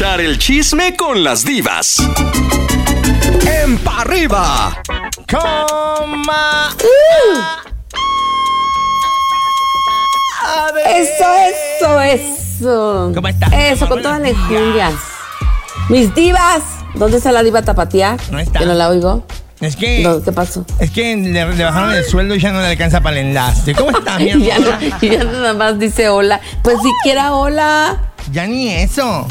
escuchar el chisme con las divas. En pa' arriba. Coma. Eso, eso, eso. ¿Cómo estás? Eso, con todas las enjundias. Mis divas. ¿Dónde está la diva tapatía? No está. Que no la oigo. Es que. No, ¿Qué pasó? Es que le, le bajaron el sueldo y ya no le alcanza para el enlace. ¿Cómo está, mi Y ya, amor? no- y ya nada más dice hola. Pues siquiera hola. Ya ni eso.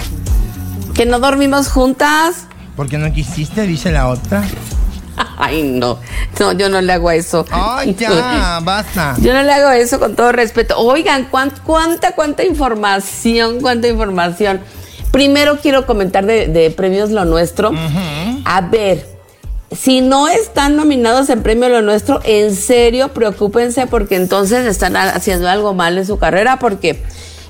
Que no dormimos juntas. Porque no quisiste, dice la otra. Ay, no. No, yo no le hago eso. Ay, ya, basta. Yo no le hago eso con todo respeto. Oigan, cuán- cuánta, cuánta información, cuánta información. Primero quiero comentar de, de Premios Lo Nuestro. A ver, si no están nominados en Premio Lo Nuestro, en serio, preocúpense porque entonces están ha- haciendo algo mal en su carrera porque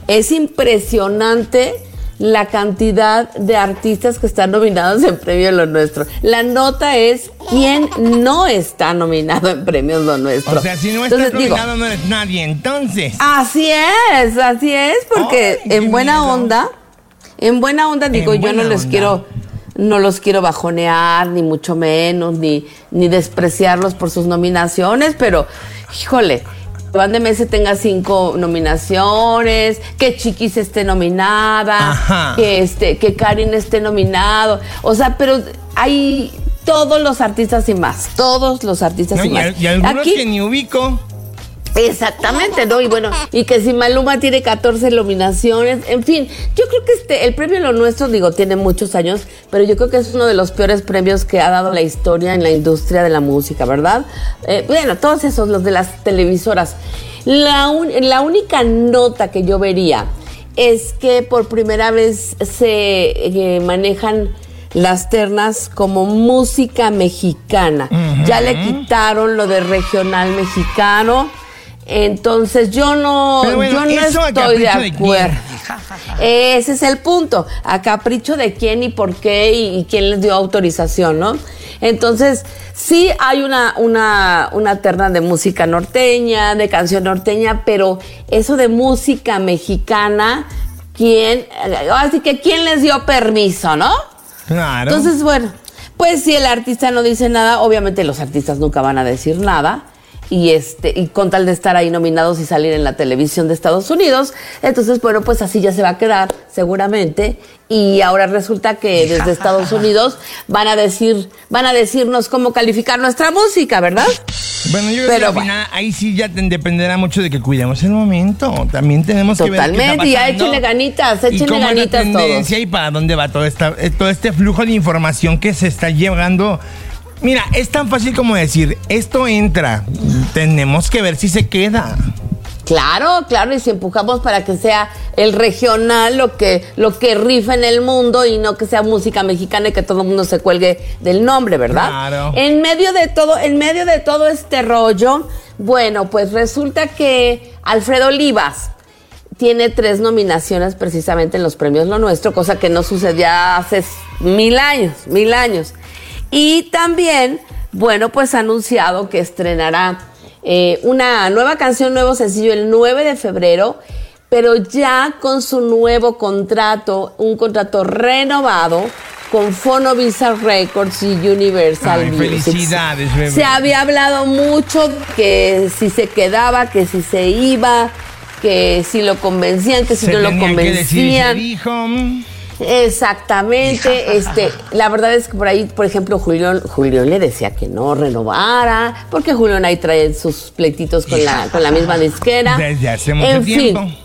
es impresionante la cantidad de artistas que están nominados en Premio Lo Nuestro. La nota es quién no está nominado en Premios Lo Nuestro. O sea, si no estás Entonces, digo, nominado, no eres nadie. Entonces. Así es, así es, porque Ay, en buena miedo. onda, en buena onda digo, En yo no les onda. quiero, no los quiero bajonear, ni mucho menos, ni, ni despreciarlos por sus nominaciones, pero, híjole, Van de Mese tenga cinco nominaciones, que Chiquis esté nominada, Ajá. que este, que Karin esté nominado, o sea, pero hay todos los artistas y más, todos los artistas No, y y, más. y algunos Aquí- que ni ubico. Exactamente, ¿no? Y bueno, y que si Maluma tiene 14 nominaciones, en fin, yo creo que este, el premio Lo Nuestro, digo, tiene muchos años, pero yo creo que es uno de los peores premios que ha dado la historia en la industria de la música, ¿verdad? Eh, bueno, todos esos, los de las televisoras. La, un- la única nota que yo vería es que por primera vez se eh, manejan las ternas como música mexicana. Ya le quitaron lo de regional mexicano. Entonces yo no, bueno, yo no ¿eso a estoy de acuerdo. Ese es el punto. A capricho de quién y por qué y, y quién les dio autorización, ¿no? Entonces, sí hay una, una, una terna de música norteña, de canción norteña, pero eso de música mexicana, ¿quién? Así que ¿quién les dio permiso, no? Claro. Entonces, bueno, pues si el artista no dice nada, obviamente los artistas nunca van a decir nada. Y este, y con tal de estar ahí nominados y salir en la televisión de Estados Unidos, entonces, bueno, pues así ya se va a quedar, seguramente. Y ahora resulta que desde Estados Unidos van a decir, van a decirnos cómo calificar nuestra música, ¿verdad? Bueno, yo creo que bueno. ahí sí ya dependerá mucho de que cuidemos el momento. También tenemos que ver qué Totalmente, está pasando échenle ganitas, y échenle cómo es la ganitas todos. tendencia y para dónde va todo, esta, eh, todo este flujo de información que se está llevando. Mira, es tan fácil como decir, esto entra, tenemos que ver si se queda. Claro, claro, y si empujamos para que sea el regional lo que, lo que rifa en el mundo y no que sea música mexicana y que todo el mundo se cuelgue del nombre, ¿verdad? Claro. En medio de todo, en medio de todo este rollo, bueno, pues resulta que Alfredo Olivas tiene tres nominaciones precisamente en los premios Lo Nuestro, cosa que no sucedía hace mil años, mil años. Y también, bueno, pues ha anunciado que estrenará eh, una nueva canción, nuevo sencillo el 9 de febrero, pero ya con su nuevo contrato, un contrato renovado con Fonovisa Records y Universal Ay, Music. felicidades, bebé. Se había hablado mucho que si se quedaba, que si se iba, que si lo convencían, que si Se no lo tenía que decir, se convencían. dijo. Exactamente, este, la verdad es que por ahí, por ejemplo, Julián, Julián le decía que no renovara, porque Julián ahí trae sus pleititos con la, con la misma disquera. Desde hace mucho en tiempo. Fin,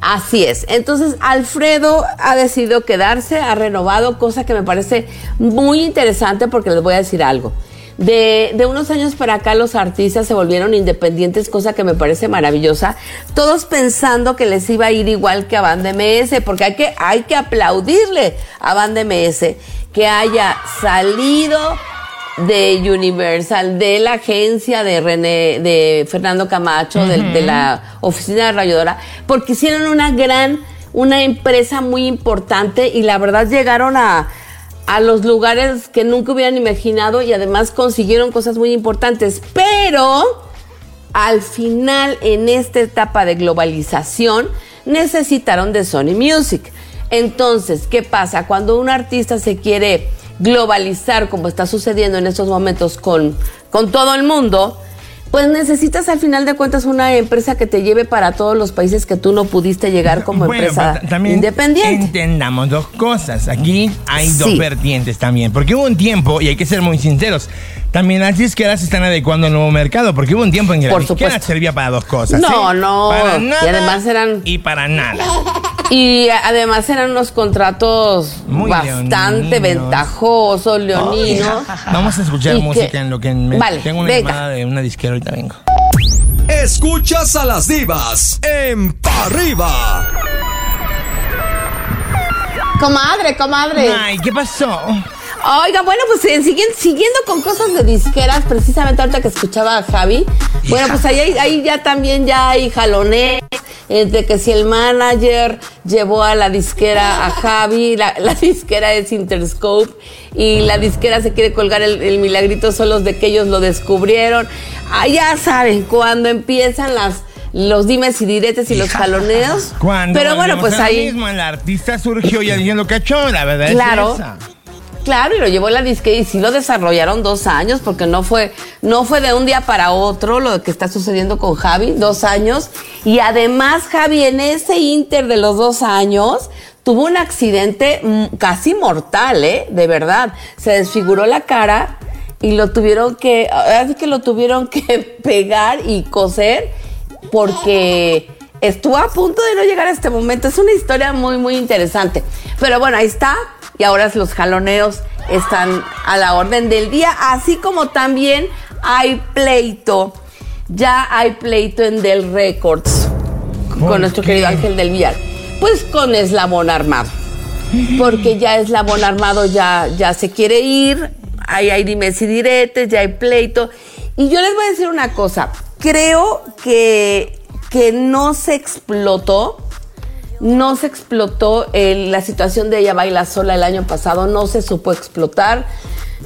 así es. Entonces, Alfredo ha decidido quedarse, ha renovado, cosa que me parece muy interesante porque les voy a decir algo. De, de unos años para acá los artistas se volvieron independientes, cosa que me parece maravillosa. Todos pensando que les iba a ir igual que a Band MS, porque hay que, hay que aplaudirle a Band MS que haya salido de Universal, de la agencia de René, de Fernando Camacho, de, de la oficina de Rayadora, porque hicieron una gran, una empresa muy importante y la verdad llegaron a, a los lugares que nunca hubieran imaginado y además consiguieron cosas muy importantes. Pero al final, en esta etapa de globalización, necesitaron de Sony Music. Entonces, ¿qué pasa? Cuando un artista se quiere globalizar, como está sucediendo en estos momentos con, con todo el mundo, pues necesitas al final de cuentas una empresa que te lleve para todos los países que tú no pudiste llegar como Bueno, empresa también independiente. Entendamos dos cosas. Aquí hay dos vertientes también. Porque hubo un tiempo, y hay que ser muy sinceros, también las disqueras se están adecuando al nuevo mercado. Porque hubo un tiempo en que Por la disquera servía para dos cosas. No, no. Para Y nada además eran- Y para nada. Y además eran unos contratos Muy bastante leoninos. ventajosos, leoninos. Vamos a escuchar Y música que- en lo que me, Vale, tengo una venga. llamada de una disquera. Ahorita vengo. Escuchas a las divas en Pa' Arriba. Comadre, comadre. Ay, ¿qué pasó? Oiga, bueno, pues siguen- siguiendo con cosas de disqueras, precisamente ahorita que escuchaba a Javi, bueno, pues ahí, ahí ya también ya hay jalones, entre que si el manager llevó a la disquera a Javi, la, la disquera es Interscope, y la disquera se quiere colgar el, el milagrito solos de que ellos lo descubrieron. Ah, ya saben, cuando empiezan las los dimes y diretes y los jaloneos. Cuando Pero bueno, pues ahí. mismo, el artista surgió ya diciendo cachó, la verdad Claro. es esa. Claro, y lo llevó la disque y sí lo desarrollaron dos años, porque no fue, no fue de un día para otro lo que está sucediendo con Javi, dos años. Y además, Javi, en ese inter de los dos años, tuvo un accidente mm, casi mortal, ¿eh? De verdad. Se desfiguró la cara y lo tuvieron que, así que lo tuvieron que pegar y coser porque estuvo a punto de no llegar a este momento. Es una historia muy, muy interesante. Pero bueno, ahí está. Y ahora los jaloneos están a la orden del día, así como también hay pleito. Ya hay pleito en Del Records ¿Por con nuestro qué? querido Ángel del Villar. Pues con Eslabón Armado. Porque ya Eslabón Armado ya, ya se quiere ir. Hay dimes y diretes, ya hay pleito. Y yo les voy a decir una cosa. Creo que, que no se explotó no se explotó eh, la situación de ella baila sola el año pasado, no se supo explotar.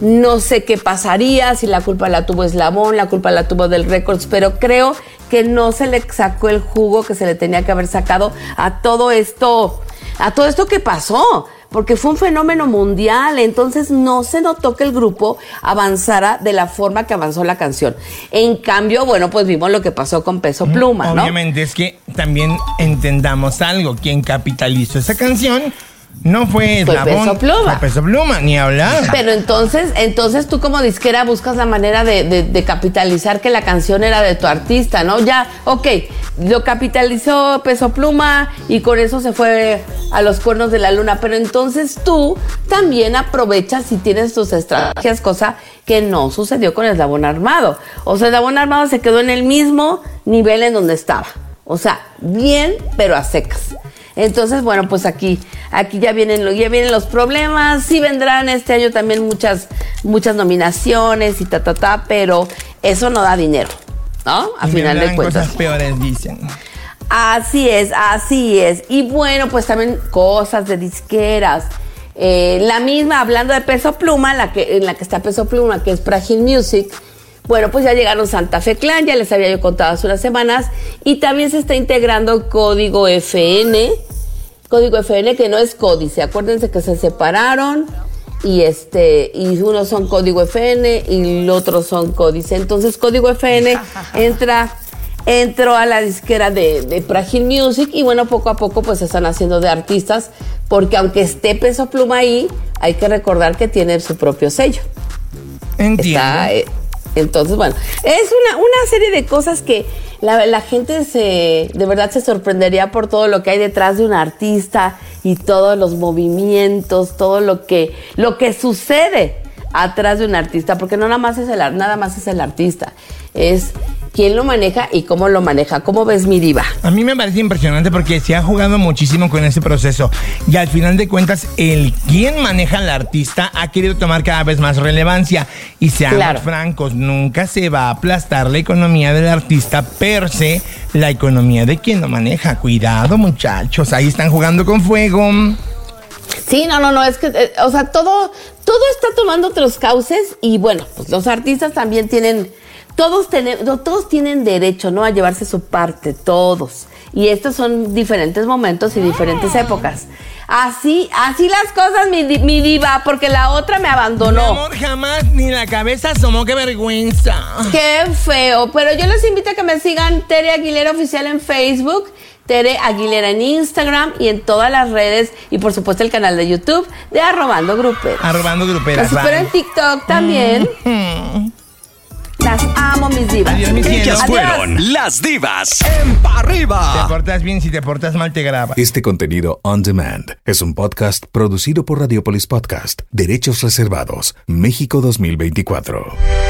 No sé qué pasaría, si la culpa la tuvo Eslabón, la culpa la tuvo del Records, pero creo que no se le sacó el jugo que se le tenía que haber sacado a todo esto, a todo esto que pasó, porque fue un fenómeno mundial, entonces no se notó que el grupo avanzara de la forma que avanzó la canción. En cambio, bueno, pues vimos lo que pasó con Peso Pluma, ¿no? Obviamente es que también entendamos algo. Quien capitalizó esa canción no fue Fue Eslabón. Peso Pluma. Fue Peso Pluma, ni hablar. Pero entonces, entonces tú como disquera buscas la manera de, de- de capitalizar que la canción era de tu artista, ¿no? Ya, ok, lo capitalizó Peso Pluma y con eso se fue a los cuernos de la luna. Pero entonces tú también aprovechas si tienes tus estrategias, cosa que no sucedió con Eslabón Armado. O sea, Eslabón Armado se quedó en el mismo nivel en donde estaba. O sea, bien, pero a secas. Entonces, bueno, pues aquí, aquí ya vienen, ya vienen los problemas. Sí vendrán este año también muchas, muchas nominaciones y ta, ta, ta, pero eso no da dinero, ¿no? A Y final de cuentas. cosas peores, dicen. Así es, así es. Y bueno, pues también cosas de disqueras. Eh, la misma, hablando de Peso Pluma, la que, en la que está Peso Pluma, que es Fragile Music. Bueno, pues ya llegaron Santa Fe Clan, ya les había yo contado hace unas semanas. Y también se está integrando Código FN. Código FN, que no es códice. Acuérdense que se separaron. Y este, y unos son código FN y los otros son códice. Entonces, código FN entra entró a la disquera de, de Fragile Music y bueno, poco a poco pues se están haciendo de artistas porque aunque esté Peso Pluma ahí, hay que recordar que tiene su propio sello. Entiendo. Está, eh, entonces, bueno, es una, una serie de cosas que la, gente se, de verdad se sorprendería por todo lo que hay detrás de un artista y todos los movimientos, todo lo que, lo que sucede atrás de un artista, porque no nada más es el, nada más es el artista, es quién lo maneja y cómo lo maneja. ¿Cómo ves mi diva? A mí me parece impresionante porque se ha jugado muchísimo con ese proceso y al final de cuentas el quien maneja al artista ha querido tomar cada vez más relevancia y seamos Claro. francos, nunca se va a aplastar la economía del artista per se, la economía de quien lo maneja. Cuidado muchachos, ahí están jugando con fuego. Sí, no, no, no, es que, eh, o sea, todo, todo está tomando otros cauces y bueno, pues los artistas también tienen, todos, tenemos, todos tienen derecho, ¿no? A llevarse su parte, todos. Y estos son diferentes momentos y diferentes épocas. Así, así las cosas, mi, mi diva, porque la otra me Mi abandonó. amor, jamás ni la cabeza asomó, qué vergüenza. Qué feo. Pero yo les invito a que me sigan Tere Aguilera Oficial en Facebook, Tere Aguilera en Instagram y en todas las redes. Y por supuesto el canal de YouTube de Arrobando Gruperos. Arrobando gruperas. Espero en. TikTok también. Amo, mis divas. Adiós, mis cielos. Ellas Adiós. fueron las divas en Pa' Te arriba. portas bien, si te portas mal te graba. Este contenido on demand es un podcast producido por Radiopolis Podcast, Derechos Reservados, México 2024.